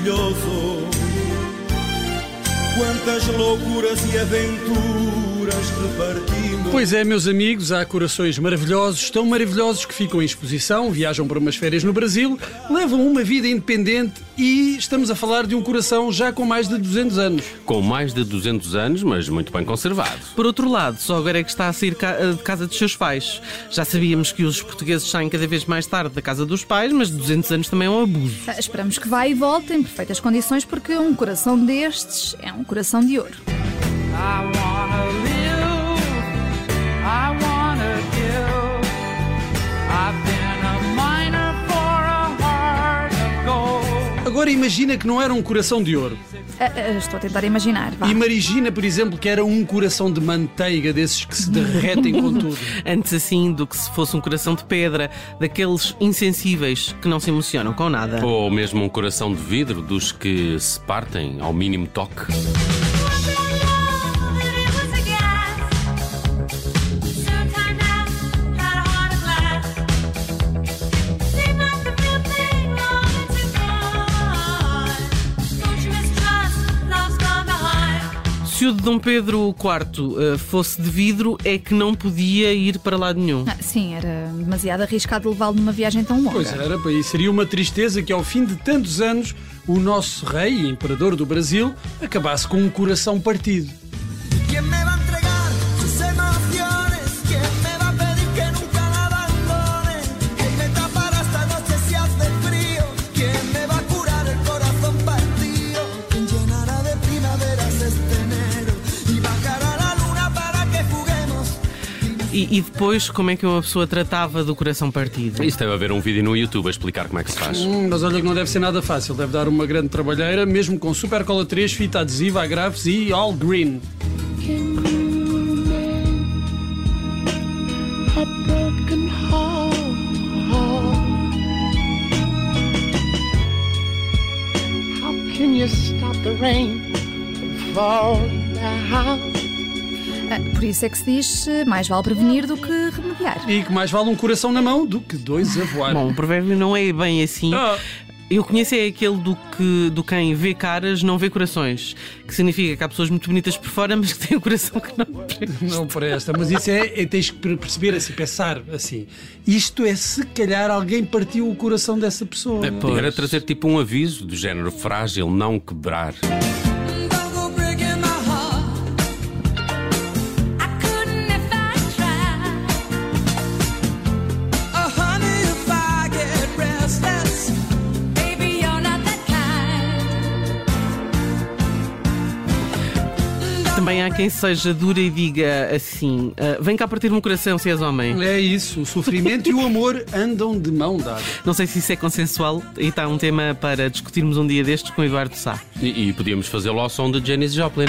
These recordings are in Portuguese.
maravilhoso. Quantas loucuras e aventuras repartimos. Pois é, meus amigos, há corações maravilhosos, tão maravilhosos que ficam em exposição, viajam para umas férias no Brasil, levam uma vida independente e estamos a falar de um coração já com mais de 200 anos. Com mais de 200 anos, mas muito bem conservado. Por outro lado, só agora é que está a sair ca- de casa dos seus pais. Já sabíamos que os portugueses saem cada vez mais tarde da casa dos pais, mas 200 anos também é um abuso. Ah, Esperamos que vá e volte em perfeitas condições, porque um coração destes é um coração de ouro. Agora imagina que não era um coração de ouro. Ah, ah, estou a tentar imaginar. Vá. Imagina, por exemplo, que era um coração de manteiga, desses que se derretem com tudo. Antes assim do que se fosse um coração de pedra, daqueles insensíveis que não se emocionam com nada. Ou mesmo um coração de vidro dos que se partem ao mínimo toque. Se o de Dom Pedro IV eh, fosse de vidro, é que não podia ir para lado nenhum. Ah, sim, era demasiado arriscado levá-lo numa viagem tão longa. Pois era, e seria uma tristeza que ao fim de tantos anos o nosso rei e imperador do Brasil acabasse com um coração partido. E, e depois, como é que uma pessoa tratava do coração partido? Isto deve haver um vídeo no YouTube a explicar como é que se faz. Hum, mas olha que não deve ser nada fácil, deve dar uma grande trabalheira, mesmo com super cola 3, fita adesiva, agraves e all green. can you stop the rain from falling down? Ah, por isso é que se diz eh, mais vale prevenir do que remediar. E que mais vale um coração na mão do que dois a voar. Bom, o provérbio não é bem assim. Ah. Eu conheço é aquele do que do quem vê caras não vê corações, que significa que há pessoas muito bonitas por fora, mas que têm o coração que não presta. Não presta, mas isso é, é tens que perceber assim, pensar assim. Isto é se calhar alguém partiu o coração dessa pessoa. É, Era trazer tipo um aviso do género frágil, não quebrar. Quem seja dura e diga assim: "Ah, vem cá partir-me o coração se és homem. É isso, o sofrimento e o amor andam de mão dada. Não sei se isso é consensual e está um tema para discutirmos um dia destes com o Eduardo Sá. E, e podíamos fazê-lo ao som de Janis Joplin.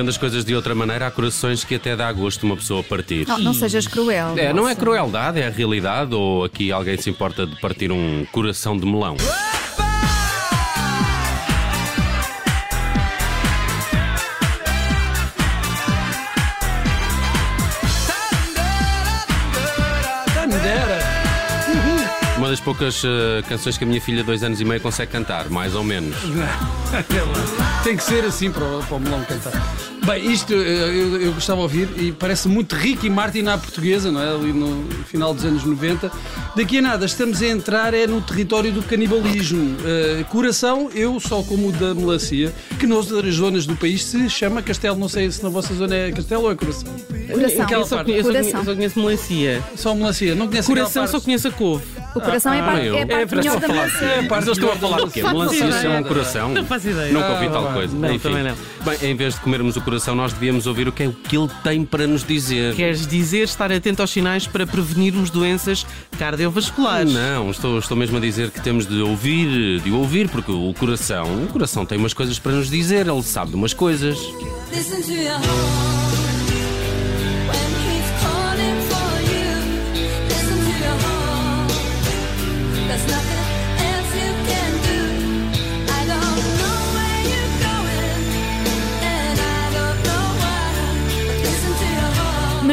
Vendo as coisas de outra maneira, há corações que até dá gosto uma pessoa partir. Não, não sejas cruel. É, não é crueldade, é a realidade, ou aqui alguém se importa de partir um coração de melão? Das poucas eh, canções que a minha filha, dois anos e meio, consegue cantar, mais ou menos. Tem que ser assim para o, para o melão cantar. Bem, isto eh, eu, eu gostava de ouvir e parece muito Ricky Martin à portuguesa, não é? Ali no final dos anos 90. Daqui a nada estamos a entrar é no território do canibalismo. Eh, coração, eu só como o da melancia, que nas outras zonas do país se chama castelo. Não sei se na vossa zona é castelo ou é coração. Coração. Eu só, conheço, eu só Coração. conheço- eu só conheço melancia. Só melancia. Não conhece Coração só conheço a couve. O coração é parte, eu. é a parte É, parece melhor da melancia. É Mas eles estão a falar o quê? Melancia é um coração? Não faço ideia. Nunca ouvi Ah, tal coisa. Não, Enfim. também não. Bem, em vez de comermos o coração, nós devíamos ouvir o que é o que ele tem para nos dizer. Queres dizer estar atento aos sinais para prevenirmos doenças cardiovasculares? Não, estou, estou mesmo a dizer que temos de ouvir, de ouvir, porque o coração, o coração tem umas coisas para nos dizer, ele sabe de umas coisas. Listen to your heart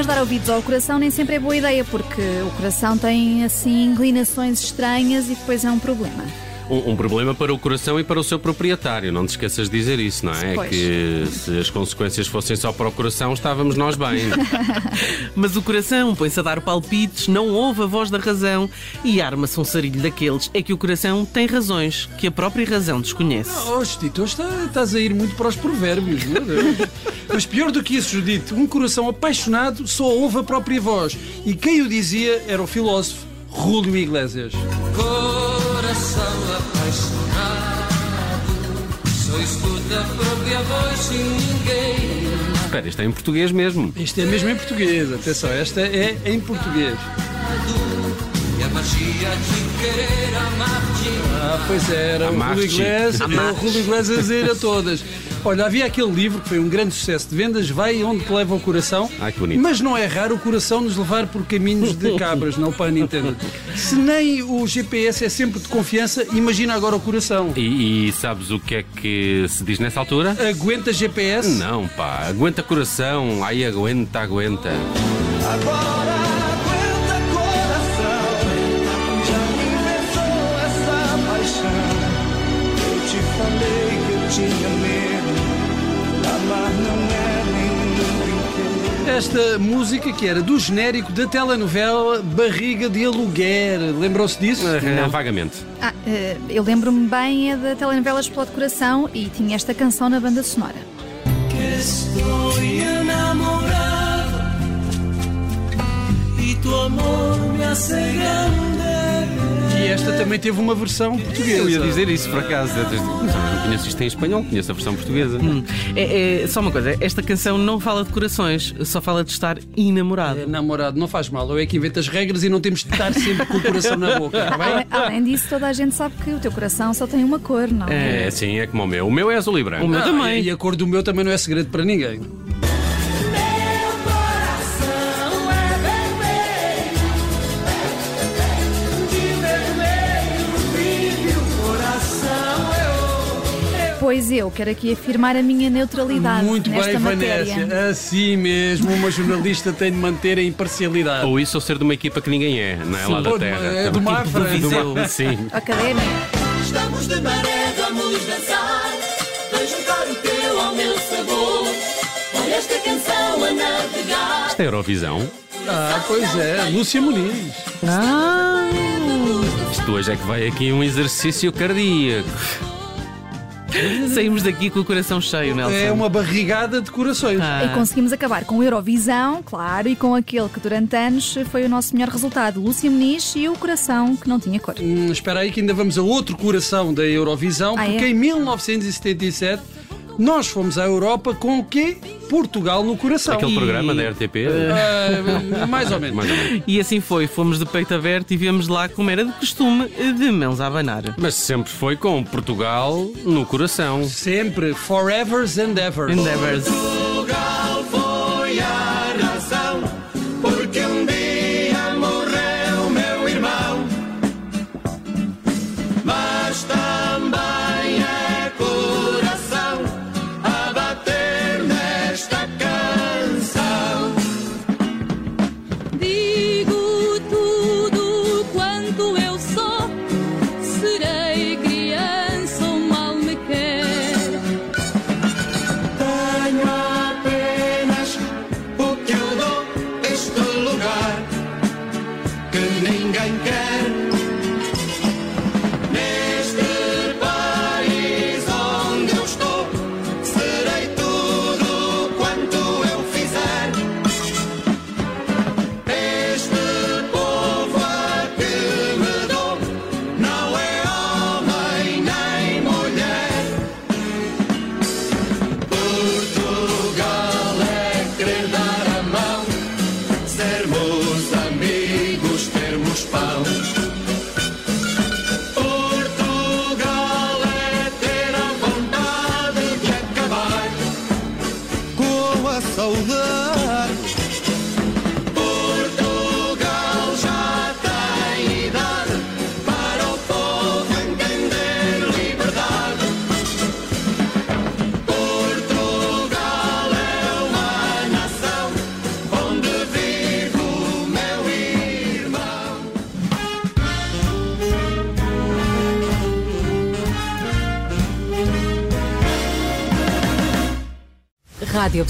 dar ouvidos ao coração nem sempre é boa ideia, porque o coração tem assim inclinações estranhas e depois é um problema. Um, um problema para o coração e para o seu proprietário. Não te esqueças de dizer isso, não é? Pois. Que se as consequências fossem só para o coração, estávamos nós bem. Mas o coração põe-se a dar palpites, não ouve a voz da razão e arma-se um sarilho daqueles. É que o coração tem razões que a própria razão desconhece. Oh, Judito, hoje está- estás a ir muito para os provérbios, meu Deus. Mas pior do que isso, Judito, um coração apaixonado só ouve a própria voz. E quem o dizia era o filósofo Rúlio Iglesias. Coração apaixonado, só escuta a própria voz sem ninguém. Espera, isto é em português mesmo. Isto é mesmo em português, atenção, esta é em português. E a magia de querer amar-te. Ah, pois era, o. Rúlio Iglesias, era o Rúlio Iglesias a dizer a todas. Olha, havia aquele livro que foi um grande sucesso de vendas, Vai onde te leva o coração. Ai, que bonito. Mas não é raro o coração nos levar por caminhos de cabras, não para Nintendo. Se nem o GPS é sempre de confiança, imagina agora o coração. E, e sabes o que é que se diz nessa altura? Aguenta GPS? Não, pá, aguenta coração, ai aguenta, aguenta. Agora Esta música que era do genérico da telenovela Barriga de Aluguer. Lembram-se disso? Ah, Vagamente. Ah, eh, eu lembro-me bem é da telenovela Explode Coração e tinha esta canção na banda sonora. Que estou enamorado y tu amor me hace grande. E esta também teve uma versão portuguesa. Eu ia dizer isso por acaso. Não conheço isto em espanhol, conheço a versão portuguesa. É, é- só uma coisa, esta canção não fala de corações, só fala de estar enamorado. É, namorado, não faz mal. Eu é que invento as regras e não temos de estar sempre com o coração na boca, está bem? Além, além disso, toda a gente sabe que o teu coração só tem uma cor, não é? É, sim, é como o meu. O meu é azul e branco. O meu Ah, também. E a cor do meu também não é segredo para ninguém. Pois eu quero aqui afirmar a minha neutralidade Muito nesta bem, matéria. Vanessa. Assim mesmo, uma jornalista tem de manter a imparcialidade. Ou isso ou ser de uma equipa que ninguém é, não é? Lá da terra. é do Mafra. Do Viseu. Mafra, Sim. Académica. Estamos de maré, vamos dançar. Vem juntar o teu ao meu sabor. Olha esta canção a navegar. Isto é Eurovisão. Ah, pois é, Lúcia Muniz. Ah, Isto hoje é que vai aqui um exercício cardíaco. saímos daqui com o coração cheio, Nelson. É uma barrigada de corações. Ah. E conseguimos acabar com o Eurovisão, claro, e com aquele que durante anos foi o nosso melhor resultado, Lúcia Muniz e o coração que não tinha cor. Hum, espera aí que ainda vamos a outro coração da Eurovisão, Ah, porque é? em 1977 nós fomos à Europa com o quê? Portugal no coração. Aquele E- programa da RTP. Mais ou menos. Mais ou menos. E assim foi, fomos de peito aberto e viemos lá, como era de costume, de mãos a abanar. Mas sempre foi com Portugal no coração. Sempre, forevers and ever. Endeavors. Portugal Radio.